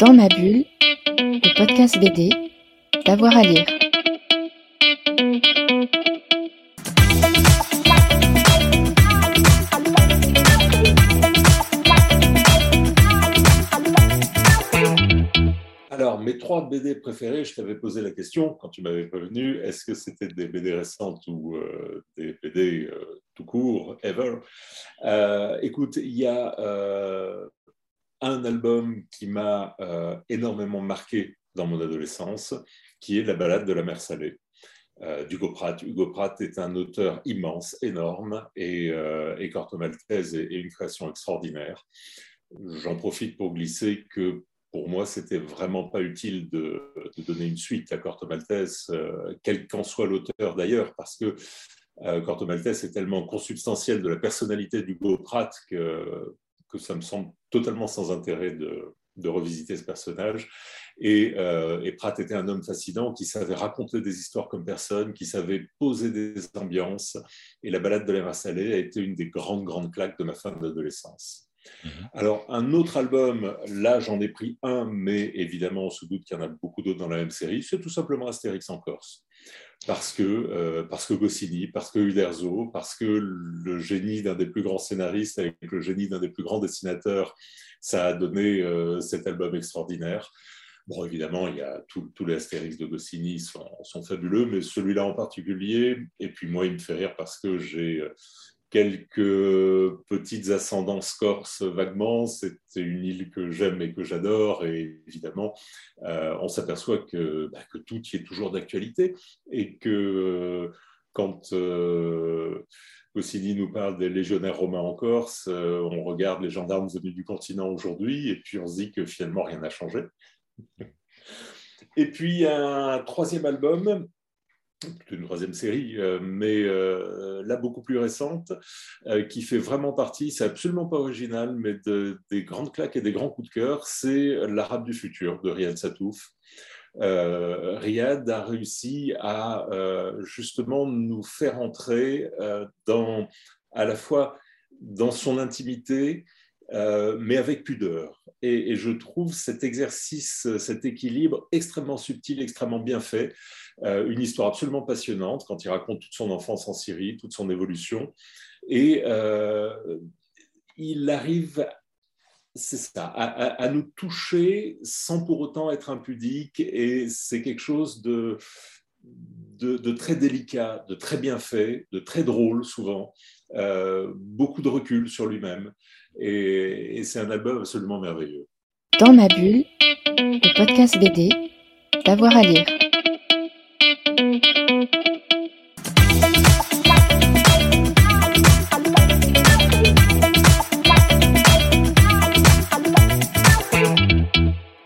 Dans ma bulle, le podcast BD, d'avoir à lire. Alors, mes trois BD préférés, je t'avais posé la question quand tu m'avais prévenu, est-ce que c'était des BD récentes ou euh, des BD euh, tout court, ever? Euh, Écoute, il y a un album qui m'a énormément marqué dans mon adolescence, qui est La balade de la mer salée. d'Hugo Pratt. Hugo Pratt est un auteur immense, énorme, et, et Corto Maltese est, est une création extraordinaire. J'en profite pour glisser que pour moi, c'était vraiment pas utile de, donner une suite à Corto Maltese, euh, quel qu'en soit l'auteur d'ailleurs, parce que euh, Corto Maltese est tellement consubstantiel de la personnalité d'Hugo Pratt que, que ça me semble totalement sans intérêt de, revisiter ce personnage. Euh, et, Pratt était un homme fascinant qui savait raconter des histoires comme personne, qui savait poser des ambiances. Et La balade de la Salée a été une des grandes, grandes claques de ma fin d'adolescence. Mhm. Alors, un autre album, là j'en ai pris un, mais évidemment on se doute qu'il y en a beaucoup d'autres dans la même série, c'est tout simplement Astérix en Corse. Parce que, euh, parce que Goscinny, parce que Uderzo, parce que le génie d'un des plus grands scénaristes avec le génie d'un des plus grands dessinateurs, ça a donné euh, cet album extraordinaire. Bon, évidemment, il y a tous les Astérix de Goscinny sont, sont fabuleux, mais celui-là en particulier, et puis moi, il me fait rire parce que j'ai quelques petites ascendances corse vaguement. C'est une île que j'aime et que j'adore. Et évidemment, euh, on s'aperçoit que, bah, que, tout y est toujours d'actualité et que euh, quand euh, nous parle des légionnaires romains en Corse, euh, on regarde les gendarmes venus du continent aujourd'hui et puis on se dit que finalement rien n'a changé. Et puis un troisième album une troisième série, euh, mais euh, là beaucoup plus récente, euh, qui fait vraiment partie, c'est absolument pas original, mais des grandes claques et des grands coups de cœur, c'est L'Arabe du futur de Riyad Satouf. Riyad a réussi à justement nous faire entrer dans, à la fois dans son intimité, mais avec pudeur. Et, je trouve cet exercice, cet équilibre extrêmement subtil, extrêmement bien fait. Euh, une histoire absolument passionnante quand il raconte toute son enfance en Syrie, toute son évolution. Et euh, il arrive, c'est ça, à, nous toucher sans pour autant être impudique. Et c'est quelque chose de, très délicat, de très bien fait, de très drôle souvent, euh, beaucoup de recul sur lui-même. Et, et c'est un album absolument merveilleux. Dans ma bulle, le podcast BD, d'avoir à lire.